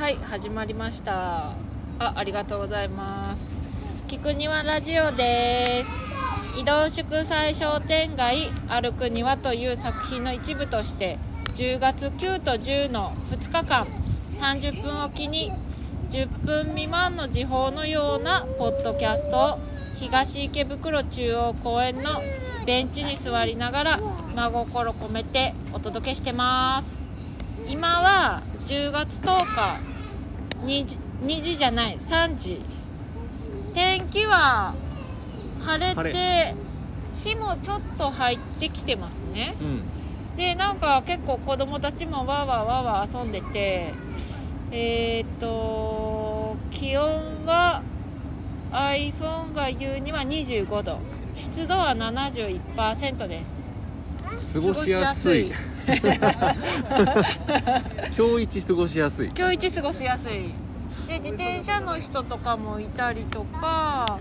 はい始まりました。あありがとうございます。菊庭ラジオです。移動祝祭商店街歩く庭という作品の一部として10月9と10の2日間30分おきに10分未満の時報のようなポッドキャストを東池袋中央公園のベンチに座りながら真心込めてお届けしてます。今は10月10日2時 ,2 時じゃない3時天気は晴れ晴て日もちょっと入ってきてますね。うん。でなんか結構子供たちもわーわーわーわー遊んでてえーっと気温は iPhone が言うには25度。湿度は71%です。過ごしやすい 今日一過ごしやすい。今日一過ごしやすい。で自転車の人とかもいたりとか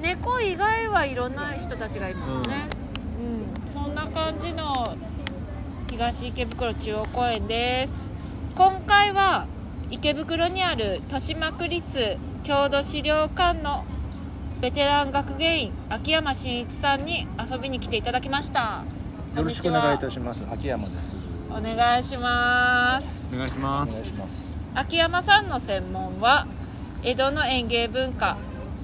猫以外はいろんな人たちがいますね。うん、そんな感じの東池袋中央公園です。今回は池袋にある豊島区立郷土資料館のベテラン学芸員秋山真一さんに遊びに来ていただきましたよろしくお願いいたしします。秋山です。お願いしますお願いしおます願いします。秋山さんの専門は江戸の園芸文化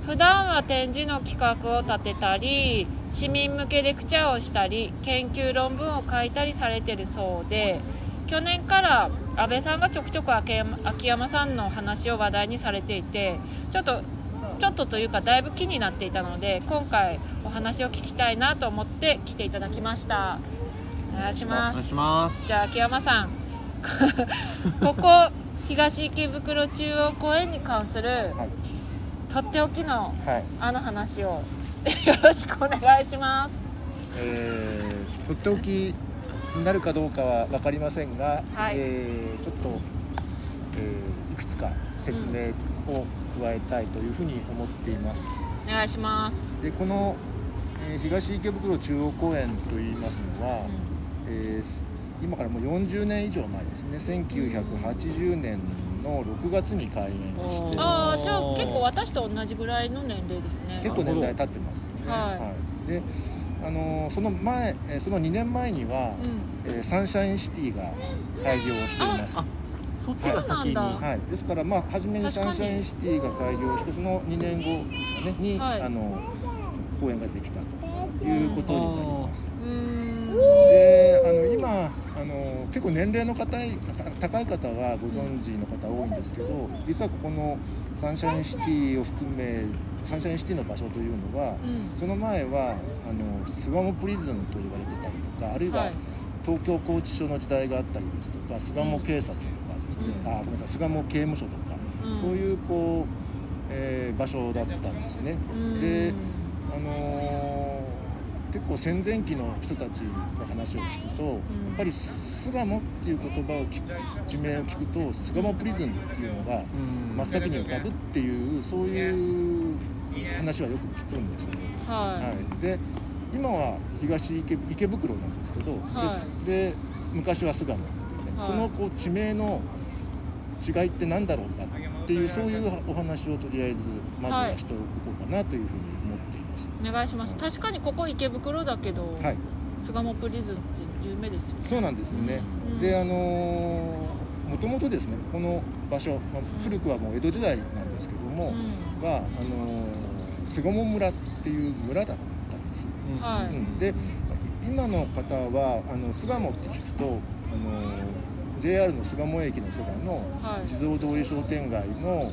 普段は展示の企画を立てたり市民向けレクチャーをしたり研究論文を書いたりされてるそうで去年から安倍さんがちょくちょく秋山秋山さんの話を話題にされていてちょっとちょっとというかだいぶ気になっていたので今回お話を聞きたいなと思って来ていただきました。お願いします。お願いします。じゃあ秋山さん。ここ東池袋中央公園に関するはい。とっておきのはい。あの話を よろしくお願いします。えー、とっておきになるかどうかはわかりませんが、はい。えーちょっと、えーいくつか説明を加えたいというふうに思っています。お願いします、で、この、えー東池袋中央公園といいますのは、うえー今からもう40年以上前ですね。1980年の6月に開園してん、ああじゃあ結構私と同じぐらいの年齢ですね結構年代経ってますよね。はいい、で、あのーその前、えーその2年前には、うんえーサンシャインシティが開業しています。あそっちが先に。はい、ですから、まあ、初めにサンシャインシティが開業して、その2年後ですかね、に、はい。あの公園ができたということになります。うーん。で、あの今、あの結構年齢の高い高い方はご存知の方多いんですけど、実はここのサンシャインシティを含め、サンシャインシティの場所というのは、うん。その前はあの巣鴨プリズンと言われてたりとかあるいは、はい東京拘置所の時代があったりですとか巣鴨警察とかですね、うん。あごめんなさい。巣鴨刑務所とか、うん。そういうこう、えー場所だったんですね。うん。であのー結構戦前期の人たちの話を聞くと、やっぱり巣鴨っていう言葉を聞く地名を聞くと巣鴨プリズンっていうのがうん。真っ先に浮かぶっていうそういう話はよく聞くんですね。ははい、で今は東池池袋なんですけど、はでで昔は巣鴨っていうね、はい。そのこう地名の違いって何だろうかっていうそういうお話をとりあえずまずはしておこうかなというふうに思っています。い。お願いします。確かにここ池袋だけど、はい、巣鴨プリズンって有名ですよね。そうなんですよね。うん。であのもともとですねこの場所、まあ古くはもう江戸時代なんですけども、うん。はあのー巣鴨村っていう村だったんです。うん。はい。うん、で今の方はあの巣鴨って聞くとあの JR の巣鴨駅のそばのはい。地蔵通り商店街のはい。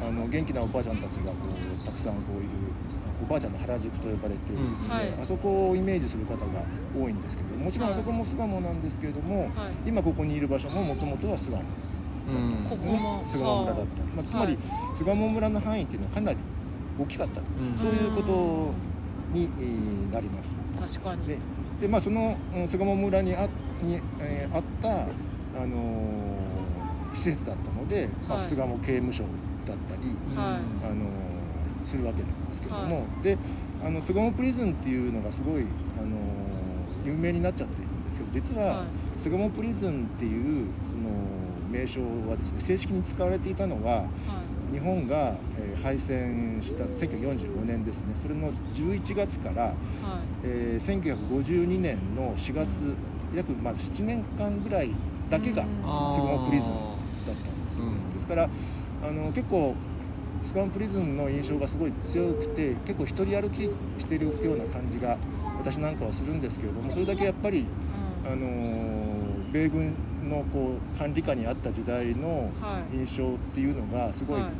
あの元気なおばあちゃんたちがこうたくさんこういるおばあちゃんの原宿と呼ばれているですね、うん。はい。あそこをイメージする方が多いんですけどもちろんはいあそこも巣鴨なんですけれども、はい。今ここにいる場所ももともとは巣鴨うんここですね。も巣鴨村だった、まあ、つまり、はい。巣鴨村の範囲っていうのはかなり大きかった、ん。そういうことに、えーなります。確かに。でで、まあ、そのうん巣鴨村にあに、えーあった、あのー施設だったので、まあ、はい巣鴨刑務所だったり、はい。あのーするわけなんですけども、はであの巣鴨プリズンっていうのがすごい、あのー有名になっちゃってるんですけど実は、はい。巣鴨プリズンっていうその名称はですね正式に使われていたのはは日本が、えー敗戦した1945年ですね。それの11月から、いはい。えー1952年の4月約まあ7年間ぐらいだけがうん。スゴモプリズンだったんですよ、うん。ですからあの結構スゴモプリズンの印象がすごい強くて結構一人歩きしてるような感じが私なんかはするんですけれどもそれだけやっぱりうん。あのー米軍のこう管理下にあった時代のはい。印象っていうのがすごい、はい。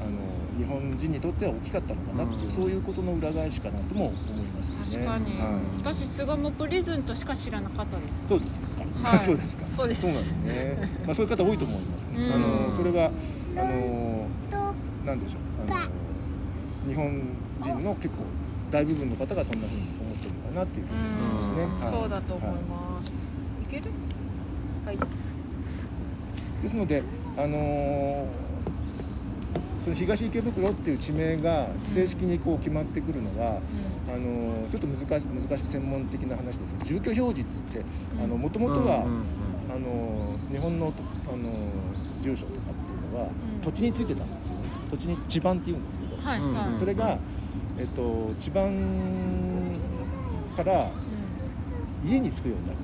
あの日本人にとっては大きかったのかなっていう、うん。そういうことの裏返しかなとも思いますよね。確かに、はい。私巣鴨プリズンとしか知らなかったです。そうですか、はい。そうですか。そうです。そうなんですね、まあ、そういう方多いと思います、うん。あのそれはあのなんでしょう？あの日本人の結構大部分の方がそんなふうに思ってるのかなっていうふうに思いますね、うん。はい。そうだと思いはます、い、ける？はい。ですのであのその東池袋っていう地名が正式にこう決まってくるのは、あのちょっと難し難しい専門的な話ですが住居表示って言ってもともとは、うんうんあの日本のとあの住所とかっていうのは、ん。土地についてたんですよね。土地に地盤っていうんですけど、はいうんはい、それが、えっと、地盤から家に着くようになるんで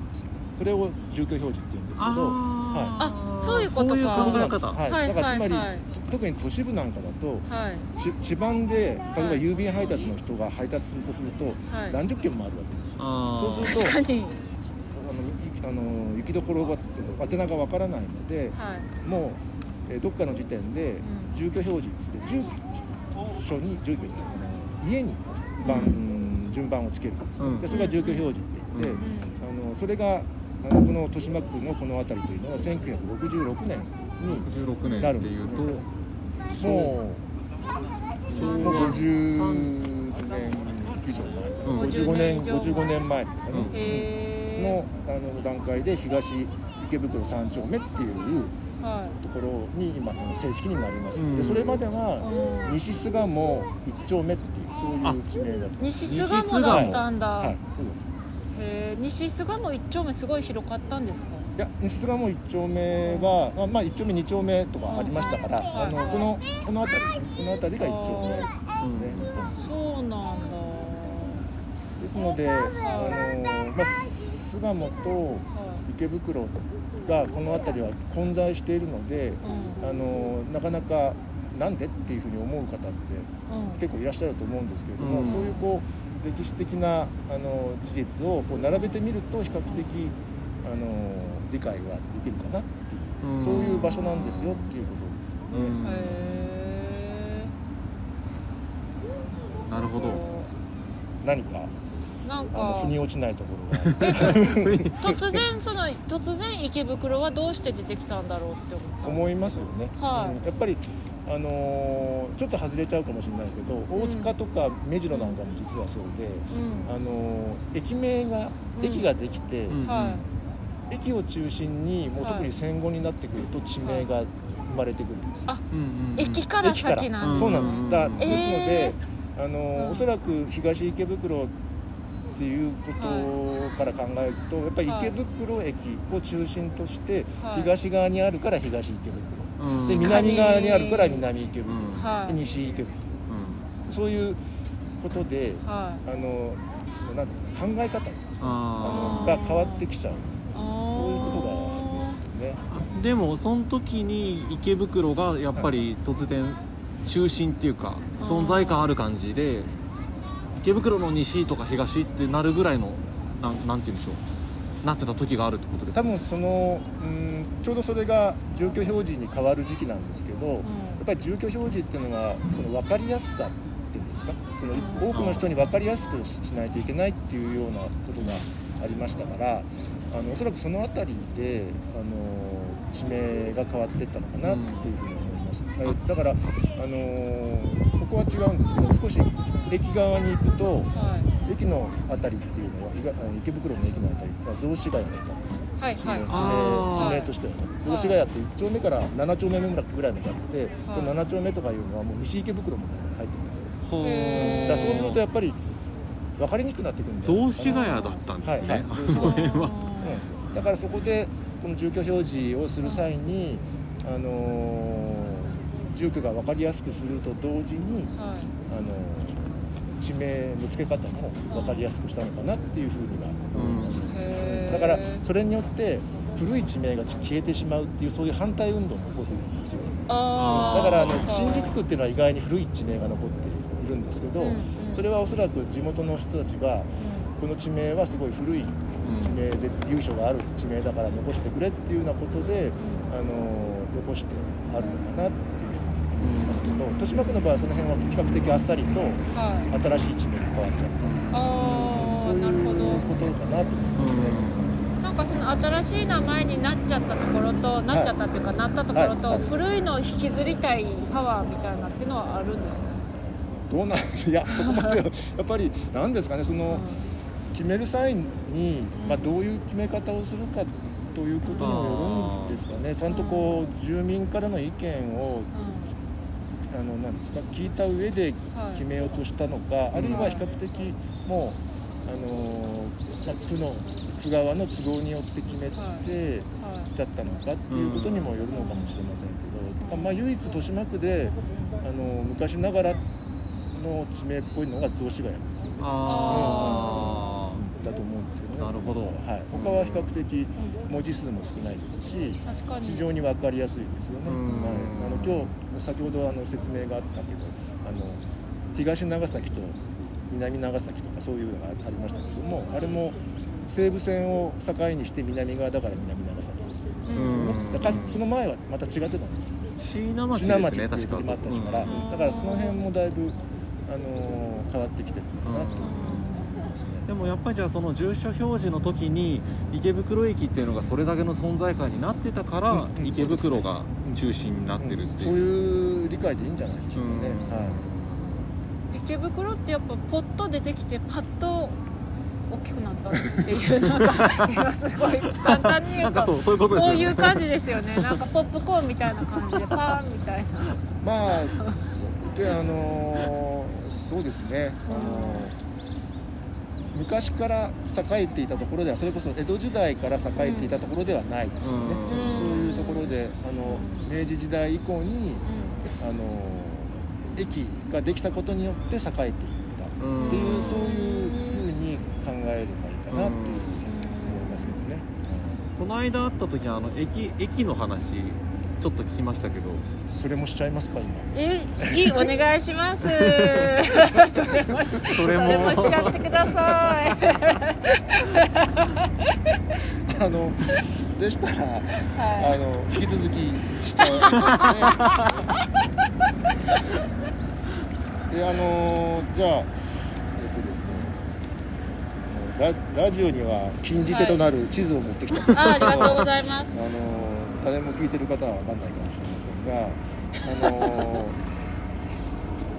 すよそれを住居表示って言うんですけどあそういうことか。そういうそういうことなんです、いはい。だからつまり、はいはい。と特に都市部なんかだとはい。ち地盤で例えばはい郵便配達の人が配達するとすると、はい。何十件もあるわけですよ。そうすると確かに。あのいあの行きどころが宛名がわからないのではい。もう、えーどっかの時点でん。住居表示っつって住所に住居にあの家に番、順番をつけるんですね、うん。でそれが住居表示って言って、うん。あのそれがあのこの豊島区のこの辺りというのは1966年に16年っていうともうもう50年以上前、うん55年50年以上55年前ですかね、うんへのあの段階で東池袋3丁目っていうところに今正式になります、うんでそれまではうん西巣鴨1丁目っていうそういう地名だと西巣鴨だったんだ、はいそうですへえ西巣鴨一丁目すごい広かったんですか？いや西巣鴨1丁目はあまあ1丁目2丁目とかありましたから、はいあのこのこの辺りですねこの辺りが1丁目ですね、そうなんだ。ですので、あのまあ、巣鴨とは池袋がこの辺りは混在しているので、いうん。あのなかなかなんでっていうふうに思う方ってうん。結構いらっしゃると思うんですけれども、うん。そういうこう歴史的なあの事実をこう並べてみると比較的あの理解はできるかなっていう、うん。そういう場所なんですよっていうことですよね。なるほど。何かなんか腑に落ちないところが 突然その突然池袋はどうして出てきたんだろうって思った思いますよね、はい。うん。やっぱりあのーちょっと外れちゃうかもしれないけど大塚とか目白なんかも実はそうで、うん。あのー駅名がうん駅ができて、うん。は駅を中心にもうはい特に戦後になってくると地名が生まれてくるんですよ、あうんうんうん。い駅から駅から先なんです。そうなんですだうんです。ので、あのーうんおそらく東池袋っていうことから考えるとやっぱり池袋駅を中心としてはい。東側にあるから東池袋、うん。で南側にあるから南池袋、うん。西池袋うん。そういうことではあのそのなんですか考え方ああのが変わってきちゃう。いそういうことがありますよね。ー。でもその時に池袋がやっぱり突然中心っていうかうん。存在感ある感じで池袋の西とか東ってなるぐらいのなんなんて言うんでしょうなってた時があるってことですか？多分そのうんちょうどそれが住居表示に変わる時期なんですけど、やっぱり住居表示っていうのはその分かりやすさっていうんですか？そのうん。多くの人に分かりやすくしないといけないっていうようなことがありましたからあのおそらくその辺りであの地名が変わっていったのかなっていうふうに思います、えだからあのここは違うんですけど少し駅側に行くとはい駅の辺りっていうのは池袋の駅の辺りは雑司ヶ谷だったんですよ。はいはい。地あー。名地名としてはね。雑司ヶ谷って1丁目から7丁目ぐらいまであって、その7丁目とかいうのはもう西池袋の方に入ってるんですよ。だからそうするとやっぱり分かりにくくなってくるんじゃない雑司ヶ谷だったんですね、はいはい。それは。そうなんですよ。だからそこでこの住居表示をする際にあの住居が分かりやすくすると同時に、はい。あの地名の付け方も分かりやすくしたのかなっていうふうには思います、へーだからそれによって古い地名が消えてしまうっていうそういう反対運動も起こってるんですよ。だからあの新宿区っていうのは意外に古い地名が残っているんですけど、うんうん。それはおそらく地元の人たちがこの地名はすごい古い地名で由緒がある地名だから残してくれっていうようなことで、あの残してあるのかなっていうふうに思いますけど豊島区の場合はその辺は比較的あっさりとはい。新しい地名に変わっちゃった。あそういうことかなと思いますね。なんかその新しい名前になっちゃったところとなっちゃったっていうか、なったところと、はい古いのを引きずりたいパワーみたいなっていうのはあるんですね、どうなんいや そこまではやっぱり何ですかねその決める際に、まあ、どういう決め方をするかということにもよるんですかね。ちゃんとこう住民からの意見をあのなんですか聞いた上ではい。決めようとしたのか、あるいは比較的もうあのまあ区の区側の都合によって決めて、はい。だったのかっていうことにもよるのかもしれませんけど、まあ、唯一豊島区であの昔ながらの地名っぽいのが雑司ヶ谷ですよね。あだと思うんですけどね。なるほどはい、他は比較的文字数も少ないですし、確かに非常に分かりやすいですよね。うんはい、あの今日先ほどあの説明があったけど、あの東長崎と南長崎とかそういうのがありましたけども、あれも西武線を境にして南側だから南長崎うんですよね。うんだからその前はまた違ってたんですよ。あ椎名町信ですね濃っていう時もあったしから、うんだからその辺もだいぶあの変わってきてるのかなと思いますね。でもやっぱりじゃあその住所表示の時に池袋駅っていうのがそれだけの存在感になってたから、うんうん池袋が中心になってるっていう、そういう理解でいいんじゃないでしょうかね。うんはい。池袋ってやっぱポッと出てきてパッと大きくなったっていうなんか今すごい簡単に言うそうそういうことですよねそういう感じですよねなんかポップコーンみたいな感じでパーンみたいなまあであのーそうですね。あのー昔から栄えていたところではそれこそ江戸時代から栄えていたところではないですよね。うんそういうところであの明治時代以降にあのー駅ができたことによって栄えていった。うんっていうそういうふうに考えればいいかなっていうふうに思いますけどね。この間会った時あの駅駅の話ちょっと聞きましたけどそれもしちゃいますか今。え次お願いします それもしそれもれもしちゃってください あのでしたら、はあの引き続きしちゃう、ね。であのじゃあ。ララジオには禁じ手となる地図を持ってきたんですけど、あありがとうございますあの誰も聞いてる方は分かんないかもしれませんが、あの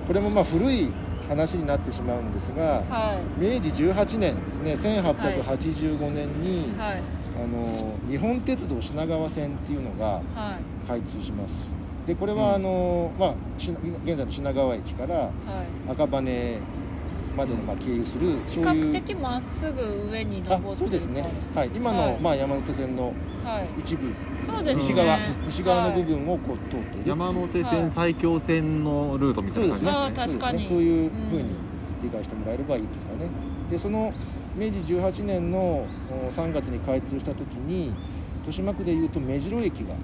これもまあ古い話になってしまうんですが、はい。明治18年ですね1885年に、はい。あの日本鉄道品川線っていうのがはい。開通します。でこれはあの、まあ、しな現在の品川駅からはい。赤羽までのまあ経由する比そういう較的まっすぐ上に登ってそうですね。はい、今の、はい。まあ、山手線のはい。一部。そうですね。西側、西側の部はい分をこう通っている。山手線埼京線のルートみたそですね。い。うな感じあー確かに。そうですね。そういうふうにうん。理解してもらえればいいですかね。でその明治18年のお3月に開通した時に豊島区でいうと目白駅が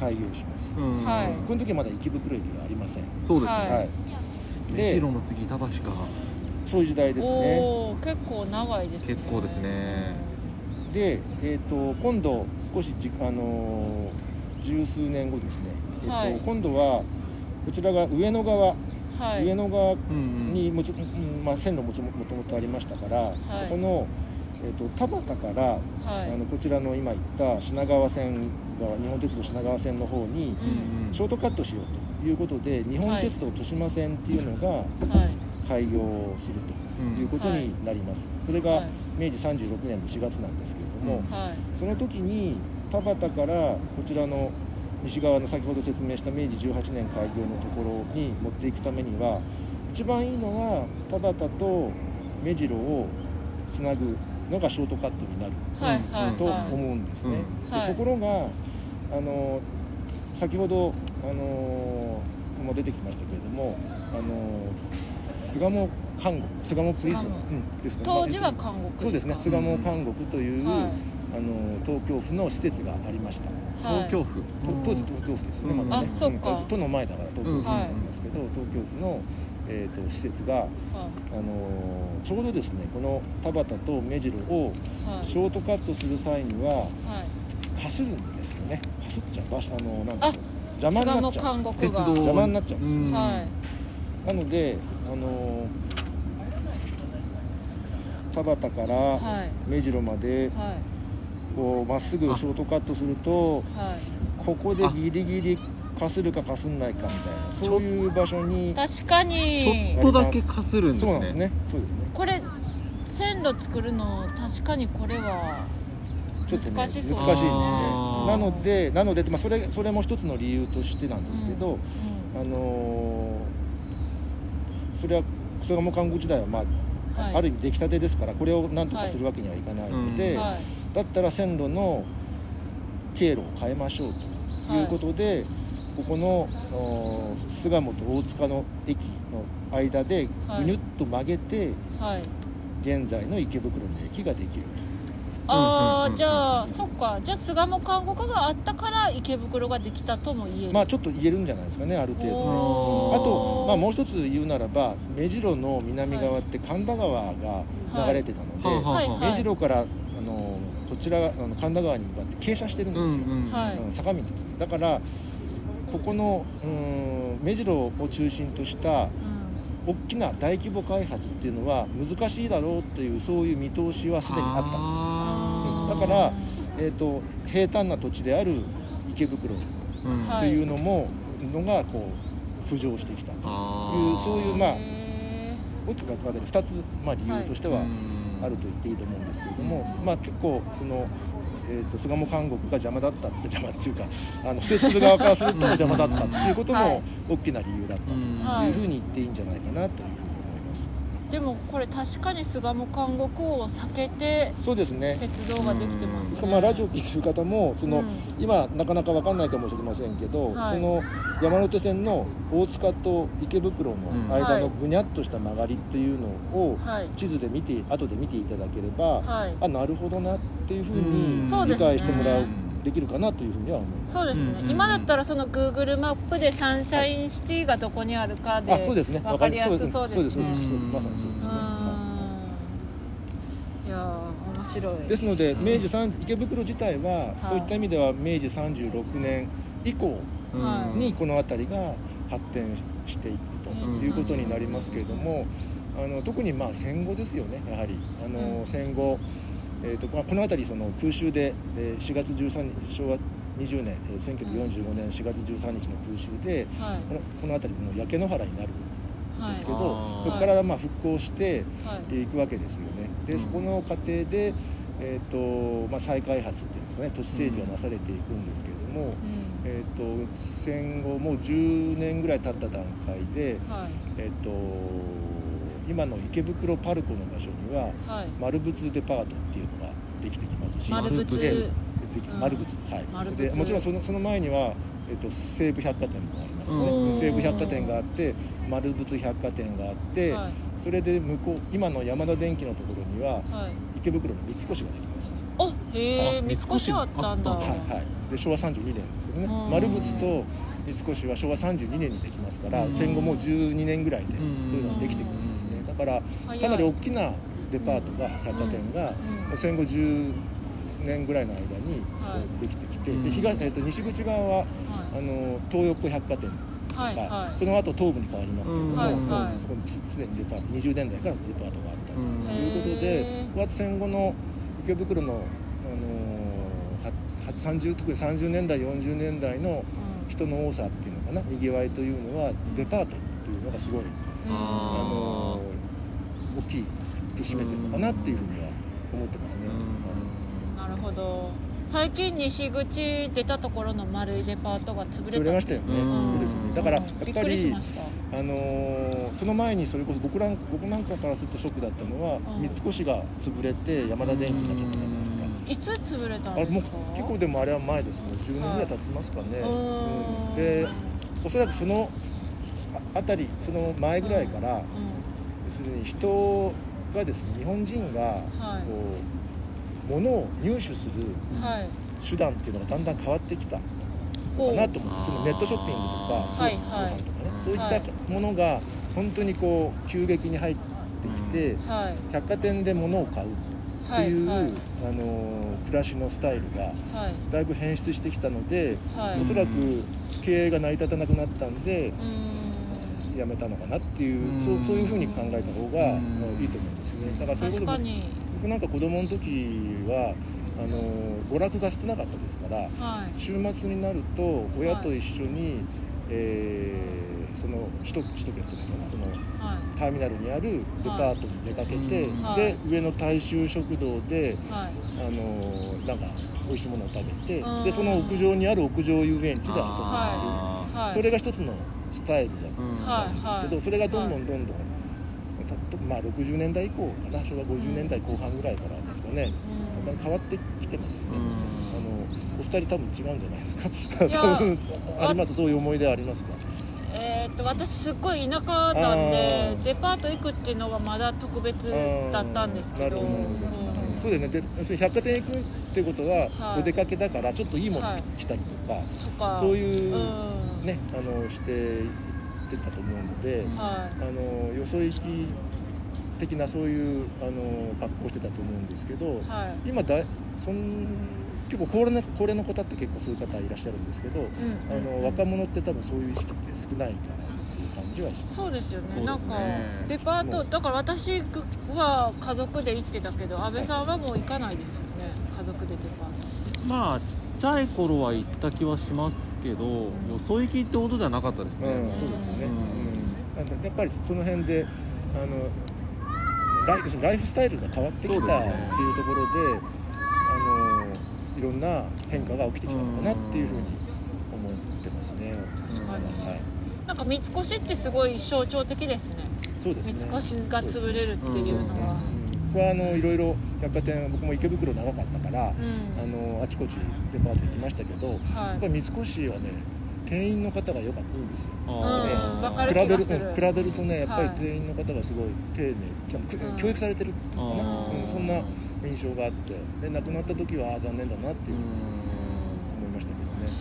開業します。うん。はい。この時はまだ池袋駅がありません。そうですね、はい。はい。目で白の次板橋かそういう時代ですね。結構長いですね。結構ですね。で、えー、と今度少しじ、あのー十数年後ですね、えーとはい。今度はこちらが上野側、はい。上野側うんうん。にもち、うんまあ、線路もちももともとありましたから、い。そこの、えー、と田端から、はい。あのこちらの今言った品川線側日本鉄道品川線の方にうんうん。ショートカットしようということで日本鉄道豊島線っていうのがはい開業するということになります、それがはい。明治36年の4月なんですけれども、うん。はい。その時に田端からこちらの西側の先ほど説明した明治18年開業のところに持っていくためには一番いいのは田端と目白をつなぐのがショートカットになるはいはいとはい。思うんですね。でところがあの先ほど、あのーも出てきましたけれども、あのー巣鴨監獄巣鴨プリズン、うん、ですかね。当時はまあ監獄そうですね巣鴨監獄という、はい。あのー東京府の施設がありました。はい。東京府。と当時東京府ですよね、うん。まだね。あそっか。ん。都の前だから東京府になりますけど、東京府の、えー、と施設が、はあのーちょうどですねこの田端と目白をショートカットする際にははい。かするんですよね。かすっちゃう。場所あのーなんあていうの邪魔になっちゃう。鉄道。が邪魔になっちゃうんですよ。うん。はい。なので、あのー田端からはい。目白まではい。こうまっすぐショートカットするとはい。ここでギリギリかするかかすんないかみたいなそういう場所に確かちにょっとだけかするんですね。そうなんですね。そうですね。これ線路作るの確かにこれはちょっとね難しそう。難しいですねなのでなので、まあ、それそれも一つの理由としてなんですけど、うん。あのーそれは巣鴨看護時代は、まあはい。ある意味出来たてですからこれをなんとかするわけにはいかないので、うんはい。だったら線路の経路を変えましょうということで、ここのお巣鴨と大塚の駅の間ではい。ぐにゅっと曲げて、はい。現在の池袋の駅ができるああじゃあそっか。じゃあ巣鴨看護科があったから池袋ができたとも言えとる。まあちょっと言えるんじゃないですかねある程度あと、まあ、もう一つ言うならば目白の南側って神田川が流れてたので、はいはいはい。目白からあのこちらあの神田川に向かって傾斜してるんですよ、うんうん坂道ですねだからここのうん目白を中心としたうん。大きな大規模開発っていうのは難しいだろうというそういう見通しはすでにあったんですからえー、と平坦な土地である池袋うん。はというのも、のがこう浮上してきたというそういうまあへ大きく分けて2つ、まあ、理由としてはうん。あると言っていいと思うんですけれども、まあ、結構その、えー、と巣鴨監獄が邪魔だったって邪魔っていうかあの施設する側からすると邪魔だったっていうことはい。も大きな理由だったといいうふうに言っていいんじゃないかなというでもこれ確かに巣鴨監獄を避けてそうですね。鉄道ができてますね。まあ、ラジオ聞いてる方もその、うん。今なかなか分かんないかもしれませんけど、はい。その山手線の大塚と池袋の間はいのぐにゃっとした曲がりっていうのをはい。地図で見て後で見ていただければ、はい。あなるほどなっていうふううん。に理解してもらうできるかなというふうには思います。そうですね、うん今だったらその Google マップでサンシャインシティがどこにあるかであそうですね。分かりやすそうですそうですそうねですそうです。うん。まさにそうですね。はうん。いやー面白い。いですので明治三池袋自体は、い。そういった意味では明治36年以降うんはい。にこの辺りが発展していくとうんいうことになりますけれども、あの特にまあ戦後ですよねやはり。あの、うん。戦後、えーとまあこの辺りその空襲で、えー4月13日昭和20年、えー1945年4月13日の空襲ではい。このこの辺りもう焼け野原になるんですけど、はい。そこからまあ復興してはい。いくわけですよね。でうん。そこの過程で、えーとまあ、再開発っていうんですかね都市整備がなされていくんですけれども、うん。えー、と戦後もう10年ぐらい経った段階で、はい。えー、と今の池袋パルコの場所にははい。丸物デパートっていうのができてきますし。丸物ででうん。丸物はい。でもちろんそのその前には、えー、と西武百貨店もありますようんね西武百貨店があって丸物百貨店があって、はい。それで向こう今の山田電機のところにははい。池袋の三越ができます。あへえあ三越あったんだ。あはいはい、で昭和32年ですけどね。うん。丸物と三越は昭和32年にできますからうん。戦後もう12年ぐらいでん。そういうのができてくるからかなり大きなデパートが百貨店がうん。戦後10年ぐらいの間にはい。できてきてうん。で東、えー、と西口側ははあの東横百貨店。いはい。がはい。その後東部に変わりますけれども、はいはい。もうそこにすすでにデパート20年代からデパートがあったと。いうことへでうやって戦後の池袋の、あのーはは30特に30年代40年代のうん。人の多さっていうのかなにぎわいというのはデパートっていうのがすごい、あのー大きいく占めてるのかなっていうふうには思ってますね。なるほど。最近西口出たところの丸いデパートが潰れましたよね。ですね。だからやっぱりくりあのーその前にそれこそ僕ら僕なんかからするとショックだったのは、うん。三越が潰れて山田電機になっちゃったじゃないですか。いつ潰れたんあれもうですか結構でもあれは前ですもん10年ぐらい経ちますかね、うーん。でおそらくそのああたりその前ぐらいから、う要するに人がですね日本人がはい。こう、物を入手する手段っていうのがだんだん変わってきたかほうなと思ってそのネットショッピングとか通はい。販とかね、そういはい。ったものが本当にこう急激に入ってきて、はい。百貨店で物を買うってはいいう、はい。あの暮らしのスタイルがはい。だいぶ変質してきたので、はい。おそらく経営が成り立たなくなったんでうーんやめたのかなっていう、うん。そうそういうふうに考えた方が、ういいと思うんですね。だからそういうこと僕なんか子供の時はあの娯楽が少なかったですからはい。週末になると親と一緒に、えーその首都首都圏というのかなそのはい。ターミナルにあるデパートに出かけて、うん。はい。で上の大衆食堂ではい。あのなんか美味しいものを食べて、うん。でその屋上にある屋上遊園地で遊ぶっていう、あはい。それが一つのスタイルだったうんですけど、それがどんどんどんどん、まあ、60年代以降かな昭和50年代後半ぐらいからですかね、うん。だんだん変わってきてますよね、うん。あのお二人多分違うんじゃないですか。多分 あります？そういう思い出ありますか？えーっと私すっごい田舎なんでデパート行くっていうのがまだ特別だったんですけど。そうだよね。で百貨店行くってことは、はい。お出かけだからちょっといいものはい。着たりとか、そっか。そういううんねあのして行ってたと思うので、うんはあのよそ行き的なそういうあの格好してたと思うんですけどいはい。今だいそん結構高齢な高齢の方って結構そういう方いらっしゃるんですけど、うんあのうん。若者って多分そういう意識って少ないかなっていう感じはします。そうですよね。ね。なんかデパートだから私は家族で行ってたけど安倍さんはもう行かないですよね。家族でデパート。まあちっちゃい頃は行った気はしますけど、よそ行きってことではなかったですね、うん、そうですよね、うん。やっぱりその辺であのライライフスタイルが変わってきたっていうところであのいろんな変化が起きてきたのかなっていうふうに思ってますね。確かに。はい、なんか三越ってすごい象徴的ですね。そうですね。三越が潰れるっていうのは。うん僕はあのいろいろ百貨店僕も池袋長かったから、うん。あのあちこちデパート行きましたけど、やはい。っぱり三越はね店員の方が良かったいいんですよ。あーうんわかる。比べる比べるとねやっぱりはい。店員の方がすごい丁寧、くうん。教育されてるのかな、うんそんな印象があって。で亡くなった時は残念だなっていう。うふうにん思いましたけどね。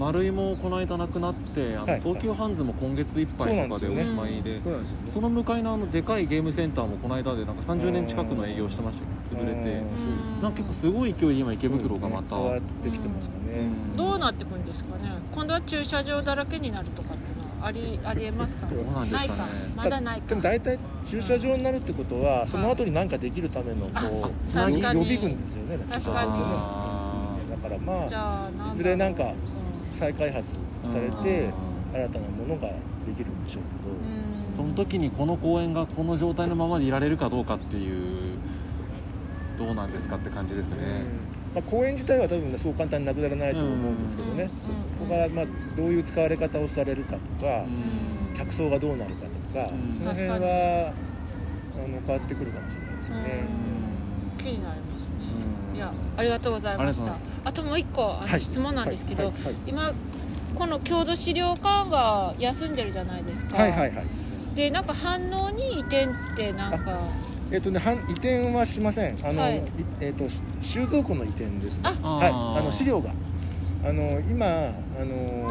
丸井もこの間なくなってあの、はい。東急ハンズも今月いっぱいとかでおしまいでその向かいのあのでかいゲームセンターもこの間でなんか30年近くの営業してましたよね潰れて。なんか結構すごい勢いで今池袋がまた、変わってきてますかね。うん。どうなってくんですかね。今度は駐車場だらけになるとかっていうのはありありえますか？どうなんですかね。ないか。まだないか。でも大体駐車場になるってことは、その後に何かできるためのこう予備軍ですよね。確かに。あだからまじあいずれなんかう再開発されん。て新たなものができるんでしょうけど。その時にこの公園がこの状態のままでいられるかどうかっていうどうなんですかって感じですね、まあ、公園自体は多分ねそう簡単になくならないと思うんですけどね、うん。そこがまあどういう使われ方をされるかとか、うん。客層がどうなるかとか、うん。その辺はあの変わってくるかもしれないですよね。うん。気になりますね。うん。いやありがとうございましたあともう一個あはい。の質問なんですけど、今この郷土資料館が休んでるじゃないですか、はいはいはい。でなんか反応に移転ってなんか。えっ、とね反移転はしません。あの、はい。いえっ、と収蔵庫の移転です。ね。あ。はい。あの資料が。あの今あの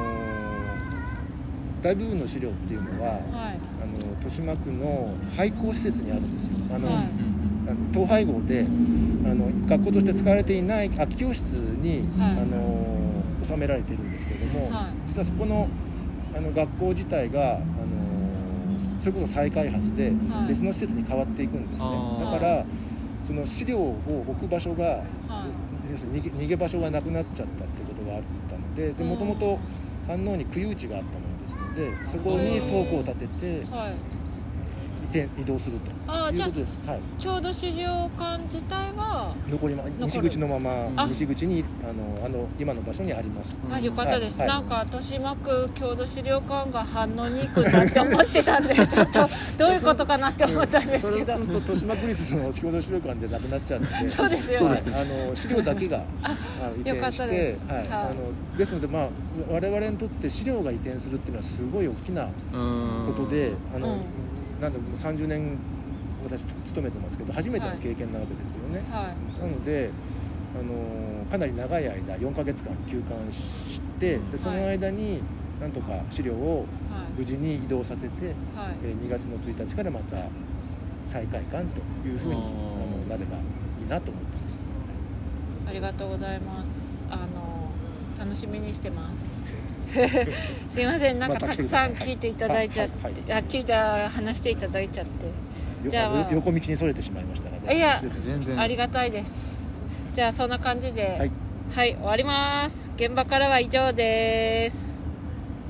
大部分の資料っていうのは、はい。あの豊島区の廃校施設にあるんですよ。あの、はい。あの統廃合であの学校として使われていない空き教室に、はい。あの収められているんですけれども、はい。実はそこのあの学校自体があのそれこそ再開発ではい。別の施設に変わっていくんですね、あー。だからその資料を置く場所が、はい。要するに逃げ逃げ場所がなくなっちゃったってことがあったのでもともと飯能に区有地があったものですのでそこに倉庫を建ててはい。で移動するといあーじゃあうことです、はい、ちょうど資料館自体は残りまる。西口のまあ。ま西口にあのあの今の場所にあります。うん。あよかったです、はい。なんか豊島区郷土資料館が反応に行くなって思ってたんで ちょっとどういうことかなって思ったんですそれけどをすると豊島区立の共同資料館でなくなっちゃうので。そうですよね。はいあの資料だけが移よか転してったです。はい。はい。あのですのでまあ我々にとって資料が移転するっていうのはすごい大きなうんことであの、うんなんでもう30年私勤めてますけど初めての経験なわけですよね、はい。なのであのかなり長い間4ヶ月間休館してでその間になんとか資料をはい。無事に移動させて、はい。えー2月の1日からまた再開館というふうにあのなればいいなと思ってます。ありがとうございます。あの楽しみにしてます すいませんなんかまあたくさん聞いていただいちゃって、はいはい。あ聞いた話していただいちゃって。よじゃあよ横道にそれてしまいましたがねいやありがたいです。じゃあそんな感じではい。はい、終わります。現場からは以上です